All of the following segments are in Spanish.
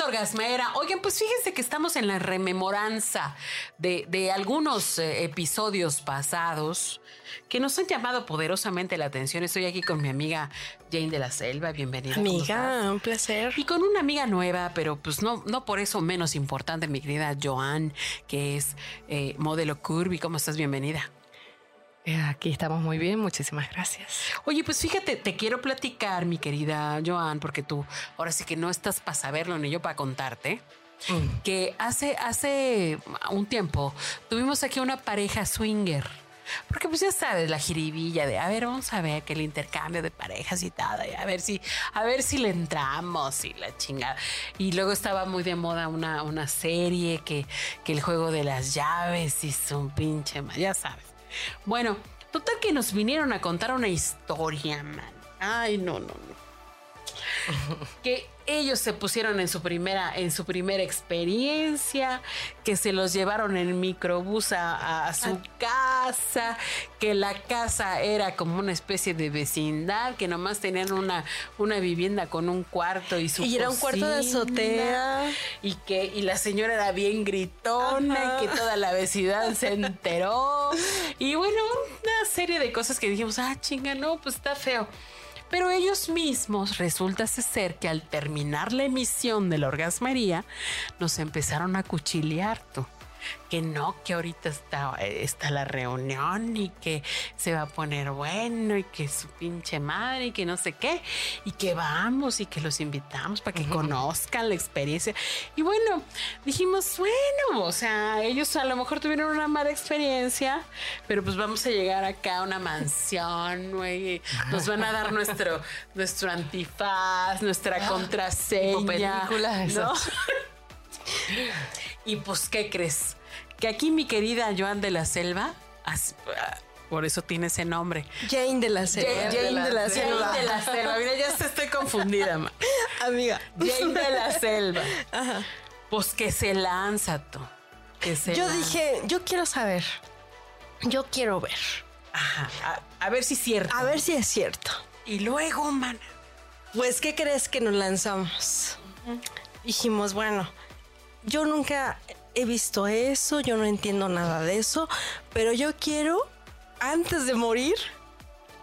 Banda orgasmera, oigan, pues fíjense que estamos en la rememoranza de, de algunos eh, episodios pasados que nos han llamado poderosamente la atención. Estoy aquí con mi amiga Jane de la Selva, bienvenida. Amiga, un placer. Y con una amiga nueva, pero pues no, no por eso menos importante, mi querida Joan, que es eh, modelo curvy. ¿Cómo estás? Bienvenida. Eh, Aquí estamos muy bien, muchísimas gracias. Oye, pues fíjate, te quiero platicar, mi querida Joan, porque tú ahora sí que no estás para saberlo ni yo para contarte. Mm. Que hace, hace un tiempo tuvimos aquí una pareja swinger. Porque pues ya sabes, la jiribilla de, a ver, vamos a ver que el intercambio de parejas y tal, y a ver si, a ver si le entramos y la chingada. Y luego estaba muy de moda una, una serie que, que el juego de las llaves y un pinche, ya sabes. Bueno, total que nos vinieron a contar una historia, man. Ay, no, no, no. que ellos se pusieron en su primera, en su primera experiencia, que se los llevaron en microbús a, a su casa, que la casa era como una especie de vecindad, que nomás tenían una, una vivienda con un cuarto y su Y era un cuarto de azotea. y que y la señora era bien gritona Ajá. y que toda la vecindad se enteró y bueno una serie de cosas que dijimos ah chinga no pues está feo pero ellos mismos resulta ser que al terminar la emisión de la orgasmería nos empezaron a cuchilear tú que no, que ahorita está, está la reunión y que se va a poner bueno y que su pinche madre y que no sé qué y que vamos y que los invitamos para que conozcan la experiencia. Y bueno, dijimos, bueno, o sea, ellos a lo mejor tuvieron una mala experiencia, pero pues vamos a llegar acá a una mansión, güey, nos van a dar nuestro, nuestro antifaz, nuestra contraseña. Tipo película, ¿no? Y pues, ¿qué crees? Que aquí mi querida Joan de la Selva, as- ah, por eso tiene ese nombre. Jane de la Selva. Jane Jane de la Jane Selva. de la Selva. Mira, ya se estoy confundida, ma. Amiga. Jane de la Selva. Ajá. Pues que se lanza tú. Que se Yo lanza. dije, yo quiero saber. Yo quiero ver. Ajá, a, a ver si es cierto. A ver si es cierto. Y luego, mana. Pues, ¿qué crees que nos lanzamos? Dijimos, bueno, yo nunca he visto eso, yo no entiendo nada de eso, pero yo quiero, antes de morir,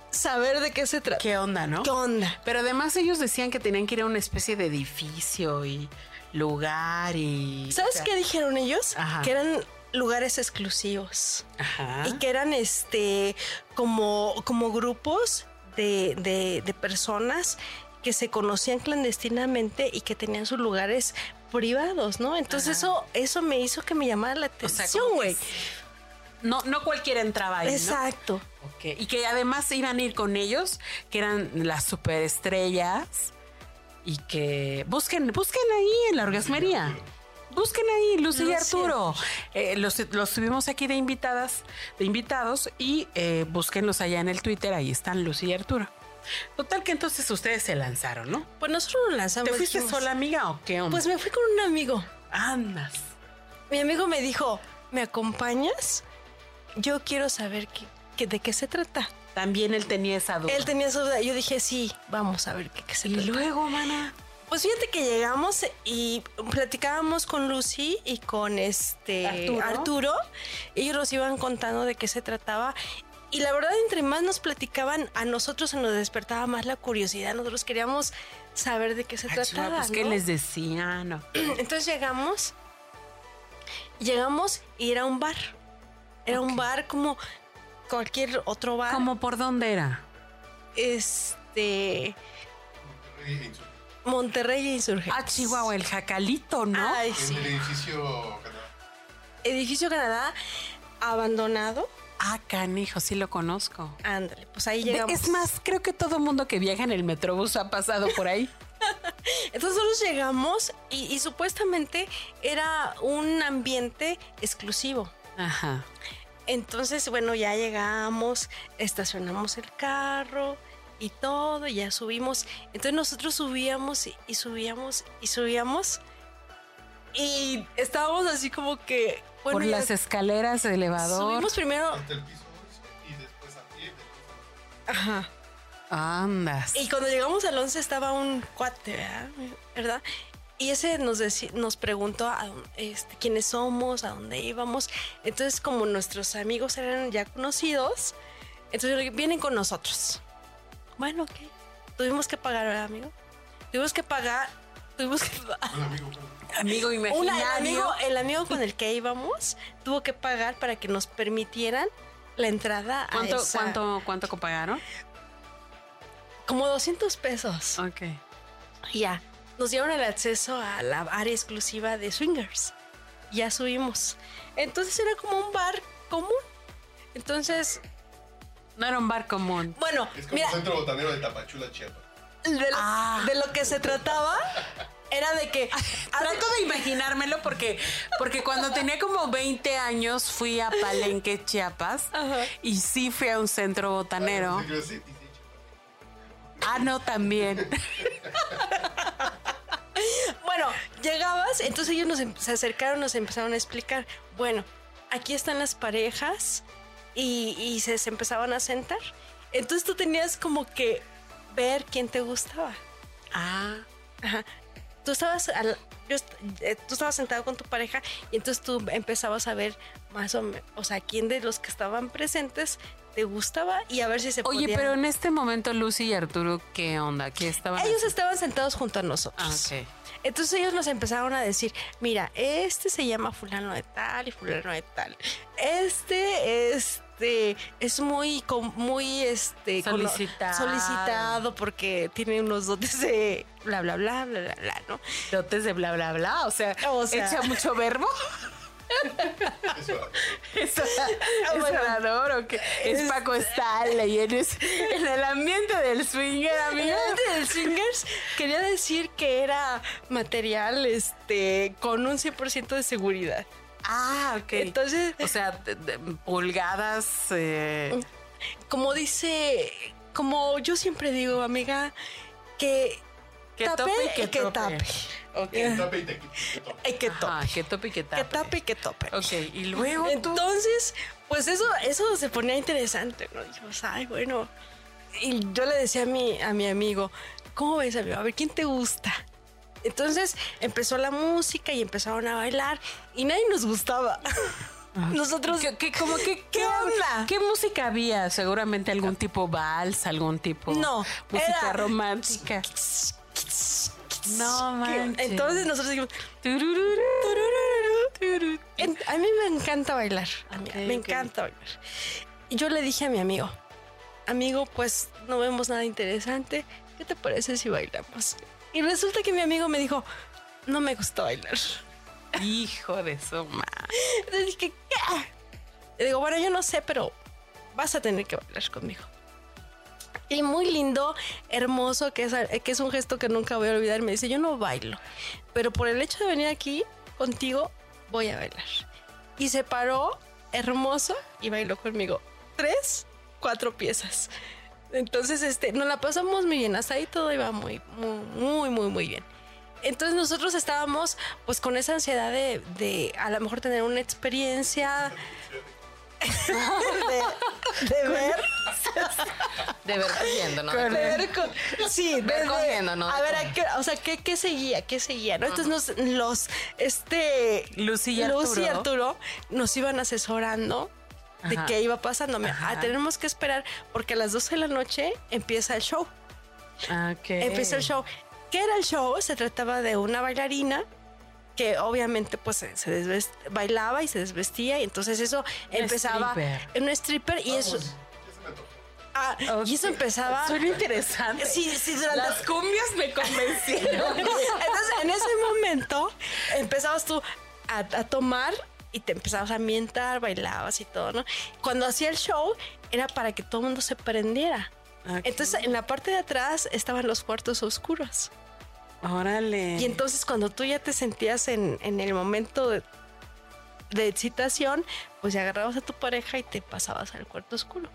saber de qué se trata. ¿Qué onda, no? ¿Qué onda? Pero además ellos decían que tenían que ir a una especie de edificio y lugar y... ¿Sabes o sea, qué dijeron ellos? Ajá. Que eran lugares exclusivos. Ajá. Y que eran este como, como grupos de, de- de personas que se conocían clandestinamente y que tenían sus lugares privados, ¿no? Entonces eso, eso me hizo que me llamara la atención, güey. No, no cualquiera entraba ahí, ¿no? Exacto. Ok, Y que además iban a ir con ellos, que eran las superestrellas. Y que busquen, busquen ahí en la orgasmería. Busquen ahí, Lucy y. Arturo. Eh, los, los tuvimos aquí de invitadas, de invitados, y eh, búsquenlos allá en el Twitter, ahí están Lucy y Arturo. Total que entonces ustedes se lanzaron, ¿no? Pues nosotros nos lanzamos. ¿Te fuiste dijimos, sola, amiga, o qué onda? Pues me fui con un amigo. andas. Mi amigo me dijo, ¿me acompañas? Yo quiero saber qué, qué- de qué se trata. También él tenía esa duda. Él tenía su duda. Yo dije, sí, vamos a ver qué, qué se y trata. luego, mana. Pues fíjate que llegamos y platicábamos con Lucy y con este Arturo. Arturo. Ellos nos iban contando de qué se trataba. Y la verdad, entre más nos platicaban, a nosotros se nos despertaba más la curiosidad. Nosotros queríamos saber de qué se trataba. pues, ¿qué les decía? No. Entonces llegamos, llegamos y era un bar. Era un bar como cualquier otro bar. ¿Cómo por dónde era? Este. Monterrey e Insurgentes. Ah, Chihuahua, el jacalito, ¿no? Ay, En el edificio Canadá. Edificio Canadá abandonado. Ah, canijo, sí lo conozco. Ándale, pues ahí llegamos. Es más, creo que todo mundo que viaja en el metrobús ha pasado por ahí. Entonces nosotros llegamos y, y supuestamente era un ambiente exclusivo. Ajá. Entonces, bueno, ya llegamos, estacionamos el carro y todo, ya subimos. Entonces nosotros subíamos y, y subíamos y subíamos. Y estábamos así como que... Bueno, Por las escaleras de elevador. subimos primero... Hasta el piso 11 y después a pie. Ajá. Andas. Y cuando llegamos al 11 estaba un cuate, ¿verdad? ¿verdad? Y ese nos, nos preguntó a este, quiénes somos, a dónde íbamos. Entonces, como nuestros amigos eran ya conocidos, entonces vienen con nosotros. Bueno, ok. Tuvimos que pagar, ¿verdad, amigo? Tuvimos que pagar. Tuvimos que. Un amigo, Amigo Una- imaginario. el, amigo, el amigo con el que íbamos tuvo que pagar para que nos permitieran la entrada a ¿Cuánto, esa- cuánto, cuánto pagaron? Como 200 pesos. Ok. Ya, nos dieron el acceso a la área exclusiva de swingers. Ya subimos. Entonces era como un bar común. Entonces, No era un bar común. bueno, Es como mira, un centro botanero de Tapachula, Chiapas. De lo, Ah. de lo que se trataba era de que... Trato de imaginármelo porque, porque cuando tenía como 20 años fui a Palenque, Chiapas, Ajá. y sí fui a un centro botanero. Ah, no, también. Bueno, llegabas, entonces ellos nos, em- se acercaron, nos empezaron a explicar, bueno, aquí están las parejas y, y se, se empezaban a sentar. Entonces tú tenías como que ver quién te gustaba. Ah, Ajá. Tú estabas, al- yo est- eh, tú estabas sentado con tu pareja y entonces tú empezabas a ver más o menos, o sea, quién de los que estaban presentes te gustaba y a ver si se oye, pero en este momento Lucy y Arturo, ¿qué onda? ¿Qué estaban Ellos haciendo? estaban sentados junto a nosotros. Ah, ok. Entonces ellos nos empezaron a decir, mira, este se llama fulano de tal y fulano de tal. Este, este, es muy, com- muy, este, Solicitado. solicitado porque tiene unos dotes de bla, bla, bla, bla, bla, bla, ¿no? Dotes de bla, bla, bla. O sea, O sea- echa mucho verbo. Eso, Es, es bueno. orador o qué? Es Paco Stanley. y eres en el ambiente del swinger, amigo. Antes del swingers quería decir que era material, este, con un 100% de seguridad. Ah, ok. Entonces, o sea, de- de- pulgadas. eh, como dice, como yo siempre digo, amiga, que, que tape tope y que, que tope. tape. Ok. tape y te topa. Ay, que tope. Ajá, que tope y que tape. Que tape y que tope. Ok, y luego tú. Entonces, pues eso, eso se ponía interesante, ¿no? Dijimos, ay, bueno. Y yo le decía a mi, a mi amigo, ¿cómo ves, amigo? A ver, ¿quién te gusta? Entonces empezó la música y empezaron a bailar y nadie nos gustaba. Nosotros, ¿Qué, qué- que- ¿Qué onda? ¿Qué música había? Seguramente algún tipo vals, algún tipo No, música era- romántica. No manches. entonces nosotros dijimos, a mí me encanta bailar, amiga, Ok, me encanta bailar. Y yo le dije a mi amigo, amigo, pues no vemos nada interesante, ¿qué te parece si bailamos? Y resulta que mi amigo me dijo, no me gusta bailar. Hijo de su madre. Entonces dije, ¿qué? Le digo, bueno, yo no sé, pero vas a tener que bailar conmigo. Y muy lindo, hermoso, que es, que es un gesto que nunca voy a olvidar. Me dice, yo no bailo, pero por el hecho de venir aquí contigo, voy a bailar. Y se paró, hermoso, y bailó conmigo. Tres, cuatro piezas. Entonces, este, nos la pasamos muy bien. Hasta ahí todo iba muy, muy, muy, muy, muy bien. Entonces nosotros estábamos pues con esa ansiedad de, de a lo mejor tener una experiencia de, de ver De ver cogiendo, ¿no? de ver con- sí, de, Ver de- cogiendo, ¿no? A ver, ¿a qué- o sea, ¿qué, qué seguía? ¿Qué seguía? ¿no? Entonces nos, los, este, Lucy y Lucy y Arturo. Arturo nos iban asesorando de qué iba pasando. Ah, tenemos que esperar porque a las 12 de la noche empieza el show. Ah, Ok. Empezó el show. ¿Qué era el show? Se trataba de una bailarina que obviamente pues se desvest- bailaba y se desvestía y entonces eso empezaba stripper. en un stripper y eso me antojó. ah, y eso empezaba Suena interesante. sí sí durante Las cumbias me convencieron. entonces en ese momento empezabas tú a, a tomar y te empezabas a ambientar bailabas y todo no cuando hacía el show era para que todo el mundo se prendiera Ok. entonces en la parte de atrás estaban los cuartos oscuros Órale. Y entonces cuando tú ya te sentías en, en el momento de, de excitación, pues ya agarrabas a tu pareja y te pasabas al cuarto oscuro.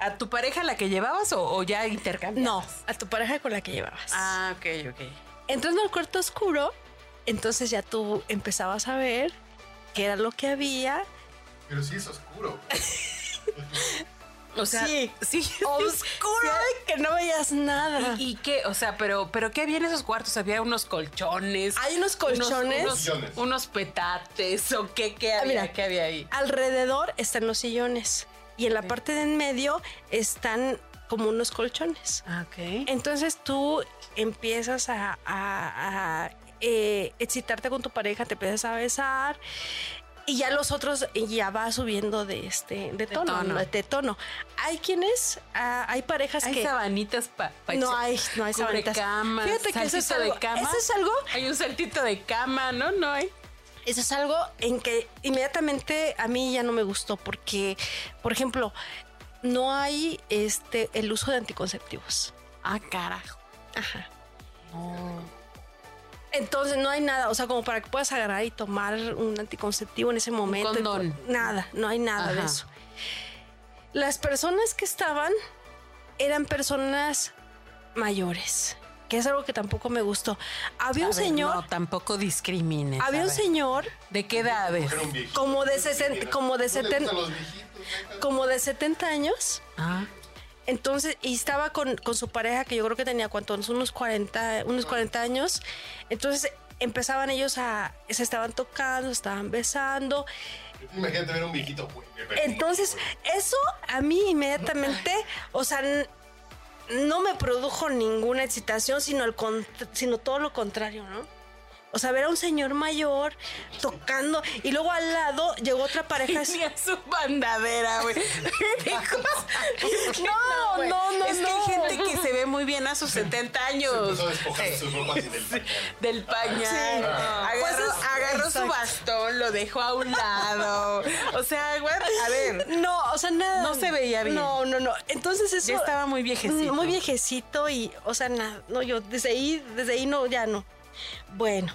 ¿A tu pareja la que llevabas o, o ya intercambiabas? No, a tu pareja con la que llevabas. Ah, ok, ok. Entrando al cuarto oscuro, entonces ya tú empezabas a ver qué era lo que había. Pero sí es oscuro. O sea, Sí. sí. Oscuro, que no veías nada. ¿Y, y qué? O sea, pero, pero ¿qué había en esos cuartos? ¿Había unos colchones? Hay unos colchones. Unos, petates o qué, qué Ah, había, mira. qué había ahí. Alrededor están los sillones y en la parte de en medio están como unos colchones. Ah, ok. Entonces tú empiezas a, a- a, eh, excitarte con tu pareja, te empiezas a besar y ya los otros ya va subiendo de este de tono, tono. ¿no? de tono. Hay quienes, ah, hay parejas Hay que sabanitas para no hay, no hay sabanitas. camas, Fíjate que eso es algo, de cama. eso es algo Hay un saltito de cama, ¿no? No hay. Eso es algo en que inmediatamente a mí ya no me gustó porque, por ejemplo, no hay este el uso de anticonceptivos. Ah, carajo. Ajá. No. Entonces no hay nada, o sea, como para que puedas agarrar y tomar un anticonceptivo en ese momento. condón. po- Nada, no hay nada de eso. Las personas que estaban eran personas mayores, que es algo que tampoco me gustó. Había A un ver, señor, No, tampoco discrimines. había un ver. señor ¿De qué un viejito. como de 60, como de ¿No le 70, gustan los viejitos? Déjalo. como de 70 años. Ah, Entonces, y estaba con, con su pareja, que yo creo que tenía cuántos, unos 40, unos 40 años. Entonces empezaban ellos a, se estaban tocando, estaban besando. Imagínate ver un viejito. Entonces, eso a mí inmediatamente, o sea, no me produjo ninguna excitación, sino, el sino todo lo contrario, ¿no? O sea, ver a un señor mayor tocando y luego al lado llegó otra pareja. así- tenía su bandadera, güey. No, güey. no, no, Es que hay no. gente que se ve muy bien a sus 70 años. Del pañal. Agarró, su bastón, lo dejó a un lado. O sea, güey, a ver. No, o sea, nada. No se veía bien. No, no, no. Entonces eso. Ya estaba muy viejecito. Muy viejecito y, o sea, nada. No, yo desde ahí, desde ahí no, ya no. Bueno.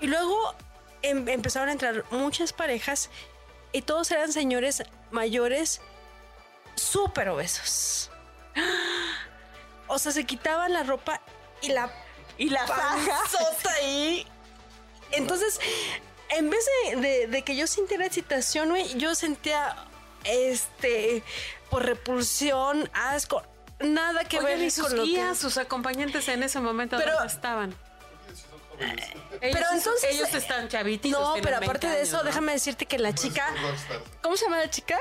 Y luego em- empezaron a entrar muchas parejas y todos eran señores mayores súper obesos. O sea, se quitaban la ropa y la Y la faja. panzota ahí. Entonces, en vez de, de- de que yo sintiera excitación, güey, yo sentía este por repulsión, asco, nada que Oye, ver y sus con lo que- guías, sus acompañantes en ese momento Pero- ¿dónde estaban? Pero entonces- ellos están chavititos. No, pero 20 aparte de años, eso, ¿no? déjame decirte que la chica. ¿cómo se llama la chica?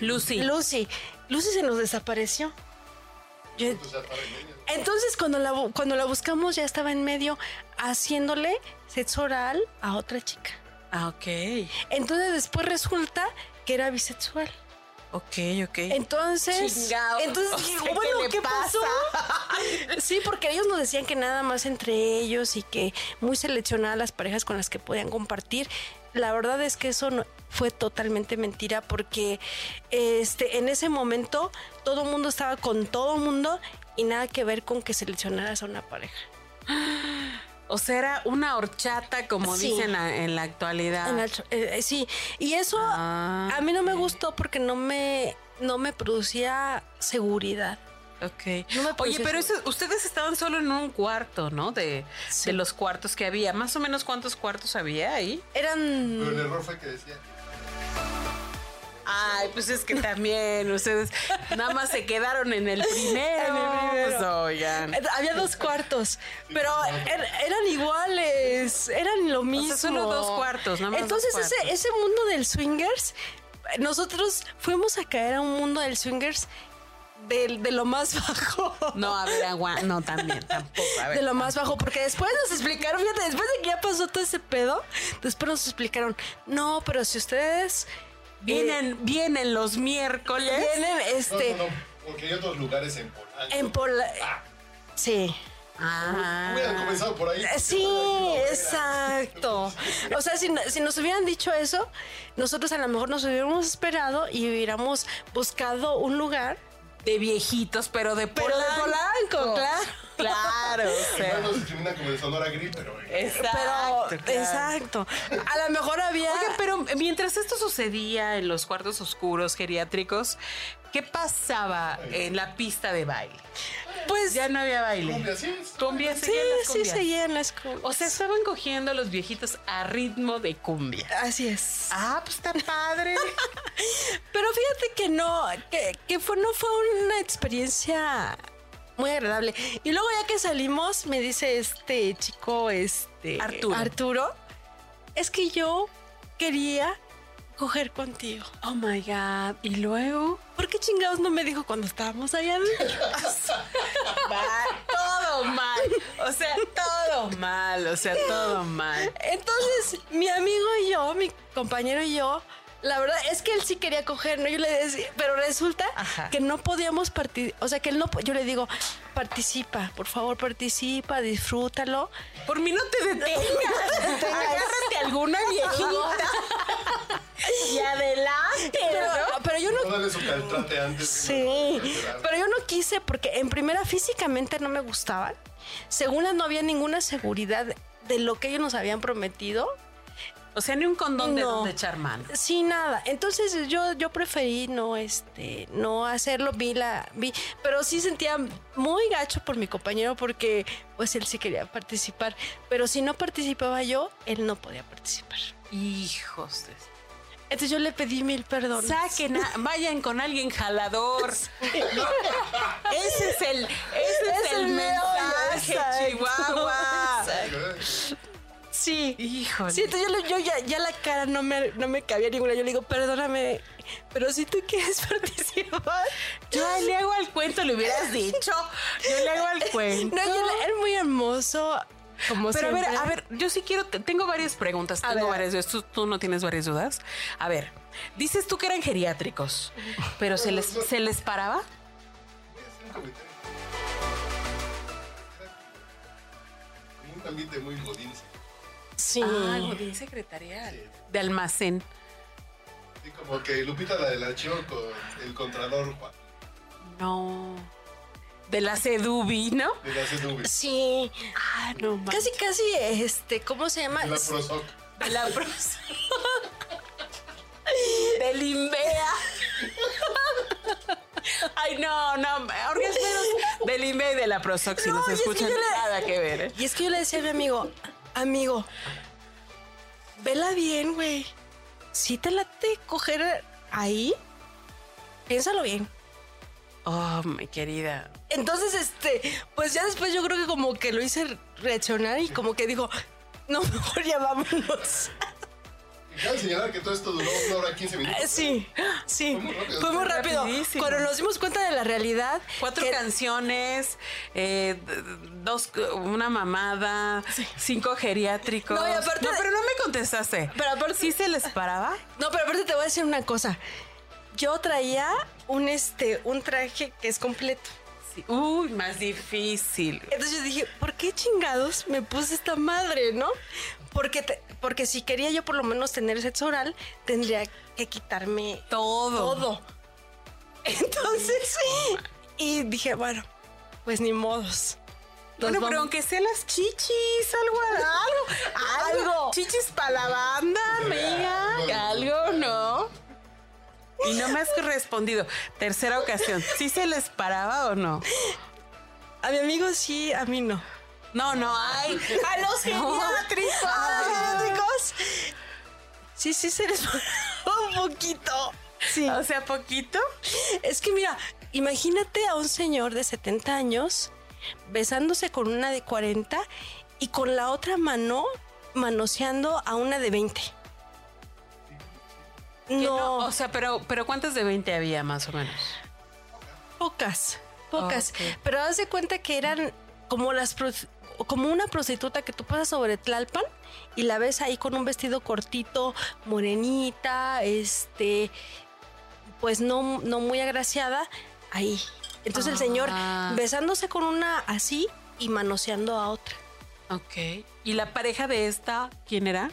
Lucy. Lucy. Lucy se nos desapareció. Yo- Pues entonces cuando la cuando la buscamos ya estaba en medio haciéndole sexo oral a otra chica. Ah, ok. Entonces después resulta que era bisexual. Ok, ok. Entonces, Chingado. entonces O dije, sea, bueno, ¿qué le ¿qué, pasó? sí, porque ellos nos decían que nada más entre ellos y que muy seleccionadas las parejas con las que podían compartir. La verdad es que eso no- fue totalmente mentira porque este en ese momento todo el mundo estaba con todo el mundo y nada que ver con que seleccionaras a una pareja. O sea, era una horchata, como Sí. dicen a- en la actualidad. En eh, eh, sí, y eso Ah, a mí no me gustó porque no me no me producía seguridad. Ok. No me Oye, pero eso- ustedes estaban solo en un cuarto, ¿no? De, Sí. de los cuartos que había. Más o menos cuántos cuartos había ahí. Eran Pero el error fue que decía. Ay, pues es que también ustedes nada más se quedaron en el primero. En el primero. Pues, oigan. Eh, Había dos cuartos, pero er- eran iguales, eran lo mismo. solo dos cuartos, nada más Entonces dos ese, mundo del swingers, nosotros fuimos a caer a un mundo del swingers de, de lo más bajo. No, a ver, agua. No, también, tampoco. A ver. De lo más bajo, porque después nos explicaron, fíjate, después de que ya pasó todo ese pedo, después nos explicaron, no, pero si ustedes Vienen, vienen los miércoles. vienen, este, no, no, porque hay otros lugares en Polanco. en Pola... Sí. Ah. Hubieran comenzado por ahí. Eh, Sí, exacto. O sea, si, si nos hubieran dicho eso, nosotros a lo mejor nos hubiéramos esperado y hubiéramos buscado un lugar. De viejitos, pero de Pero de Polanco. Polanco, claro. Como de Sonora Grill, pero. Exacto, Pero, claro. exacto. A lo mejor había. Oiga, pero mientras esto sucedía en los cuartos oscuros geriátricos, ¿qué pasaba en la pista de baile? pues Ya no había baile. Cumbia, sí. Cumbia, sí, sí seguían las cumbias. O sea, estaban cogiendo a los viejitos a ritmo de cumbia. Así es. Ah, pues está padre. Pero fíjate que no, que, que fue, no fue una experiencia muy agradable. Y luego ya que salimos, me dice este chico, este Arturo. Arturo, es que yo quería coger contigo. Oh my God. ¿Y luego? ¿Por qué chingados no me dijo cuando estábamos allá adentro? todo mal. O sea, todo mal. O sea, todo mal. Entonces, mi amigo y yo, mi compañero y yo, la verdad es que él sí quería coger, ¿no? Yo le decía, pero resulta Ajá. que no podíamos participar, o sea, que él no, yo le digo, participa, por favor, participa, disfrútalo. Por mí no te detengas. Agárrate alguna viejita. y adelante. Pero, pero yo no No su antes. Sí, pero yo no quise porque en primera físicamente no me gustaban. Segunda no había ninguna seguridad de lo que ellos nos habían prometido. O sea, ni un condón de donde echar mano. Sí, nada. Entonces yo, yo preferí no, este, no hacerlo. Vi la, vi, pero sí sentía muy gacho por mi compañero porque, pues, él sí quería participar. Pero si no participaba yo, él no podía participar. Hijos de... Entonces yo le pedí mil perdones. Saquen, a- vayan con alguien jalador. No, ese es el, ese es, Es el, el mensaje. Chihuahua. Sí. Híjole. Sí, entonces yo, ya, ya la cara no me, no me cabía ninguna. Yo le digo, perdóname, pero si tú quieres participar. Yo le hago al cuento, le hubieras dicho. Yo le hago al cuento. No, es muy hermoso. Como Pero a ver, a ver, yo sí quiero, te- tengo varias preguntas, A tengo ver. varias dudas. ¿Tú, tú no tienes varias dudas. A ver, dices tú que eran geriátricos, pero ¿se les, ¿se les paraba? Voy a hacer un comentario. Era como un ambiente muy godín. Sí. Ah, godín secretarial. De almacén. Así como que Lupita la del archivo con el contralor Juan, No. De la Sedubi, ¿no? de la CNV, Sí. Ah, no más. Casi, casi, este, ¿cómo se llama? de la Prosoc. De la pros. Del Imbea. Ay, no, no, orgasmeros del Imbea y de la Prosoc, si No, nos y es que escuchan, le- nada que ver, ¿eh? Y es que yo le decía a mi amigo, amigo, vela bien, güey. Si te late coger ahí, piénsalo bien. Oh, mi querida. Entonces, este, pues ya después yo creo que como que lo hice reaccionar y como que dijo, no, mejor ya vámonos. Cabe señalar que todo esto duró una hora y 15 minutos. Eh, Sí, sí, Fue muy rápido. fue muy rápido. Rapidísimo. Cuando nos dimos cuenta de la realidad, Cuatro que- canciones, eh, dos, una mamada, cinco geriátricos. No, y aparte No, pero no me contestaste. Pero aparte- ¿Sí se les paraba? No, pero aparte te voy a decir una cosa. Yo traía un este, un traje que es completo. Sí. Uy, más difícil. Entonces yo dije, ¿por qué chingados me puse esta madre, no? Porque, te- porque si quería yo por lo menos tener sexo oral, tendría que quitarme Todo. todo. Entonces, y dije, bueno, pues ni modos. Nos Bueno, pero aunque sean las chichis, algo, algo, Algo. Chichis para la banda, amiga, algo, ¿no? Y no me has respondido. Tercera ocasión, ¿sí se les paraba o no? A mi amigo sí, a mí no. No, no, ay, a los geriátricos. Los geriátricos, sí, sí se les un poquito. Sí. O sea, poquito. Es que mira, imagínate a un señor de 70 años besándose con una de 40 y con la otra mano manoseando a una de 20. Que No, o sea, pero, pero ¿cuántas de 20 había más o menos? pocas, pocas. Ok. Pero haz de cuenta que eran como las como una prostituta que tú pasas sobre Tlalpan y la ves ahí con un vestido cortito, morenita, este, pues no, no muy agraciada, ahí. Entonces el señor Ah. besándose con una así y manoseando a otra. Ok. ¿Y la pareja de esta, quién era?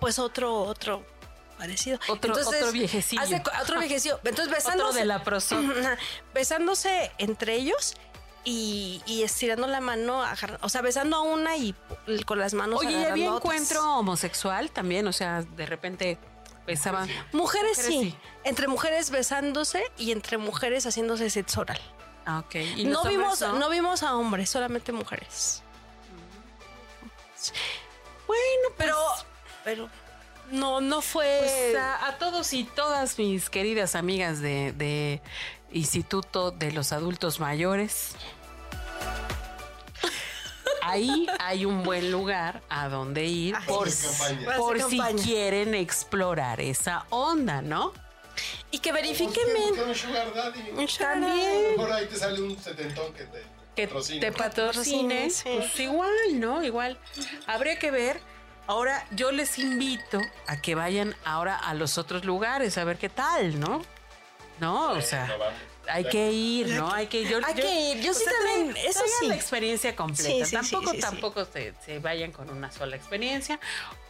Pues otro, otro parecido. Otro- otro viejecillo. otro viejecillo. Entonces besándose. Otro de la proso. Besándose entre ellos y, y estirando la mano, agarra- o sea, besando a una y con las manos Oye, ¿y agarrando había encuentro homosexual también? O sea, de repente besaban. Mujeres, Mujeres sí. sí. Entre mujeres besándose y entre mujeres haciéndose sexo oral. Ah, ok. ¿Y No hombres vimos, no? no? vimos a hombres, solamente mujeres. Bueno, Pero, pero no, no fue. Pues a, a todos y todas mis queridas amigas de, de Instituto de los Adultos Mayores. Ahí hay un buen lugar a donde ir Ay, por, por si quieren explorar esa onda, ¿no? y que verifiquen un sugar daddy. bien. A lo También mejor ahí te sale un setentón que te que te patrocine, Sí. pues igual, ¿no? Igual. Habría que ver. Ahora yo les invito a que vayan ahora a los otros lugares a ver qué tal, ¿no? No, o sea, hay que ir, ¿no? Hay que yo, Hay que ir. Yo sí también, eso sí. la experiencia completa. Sí, sí, sí, tampoco sí, sí. tampoco Se, se vayan con una sola experiencia.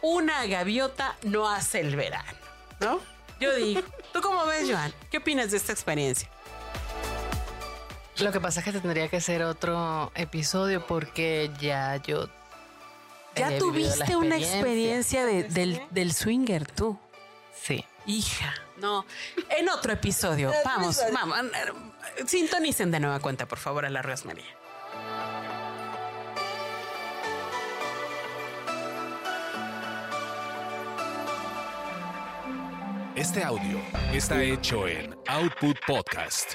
Una gaviota no hace el verano, ¿no? Yo digo, ¿tú cómo ves, Joan? ¿Qué opinas de esta experiencia? Lo que pasa es que tendría que ser otro episodio porque ya yo. Ya tuviste una experiencia de- del, del swinger, tú. Sí. Hija, no. En otro episodio. Vamos, vamos. Sintonicen de nueva cuenta, por favor, a la Rosmaría. Este audio está hecho en Output Podcast.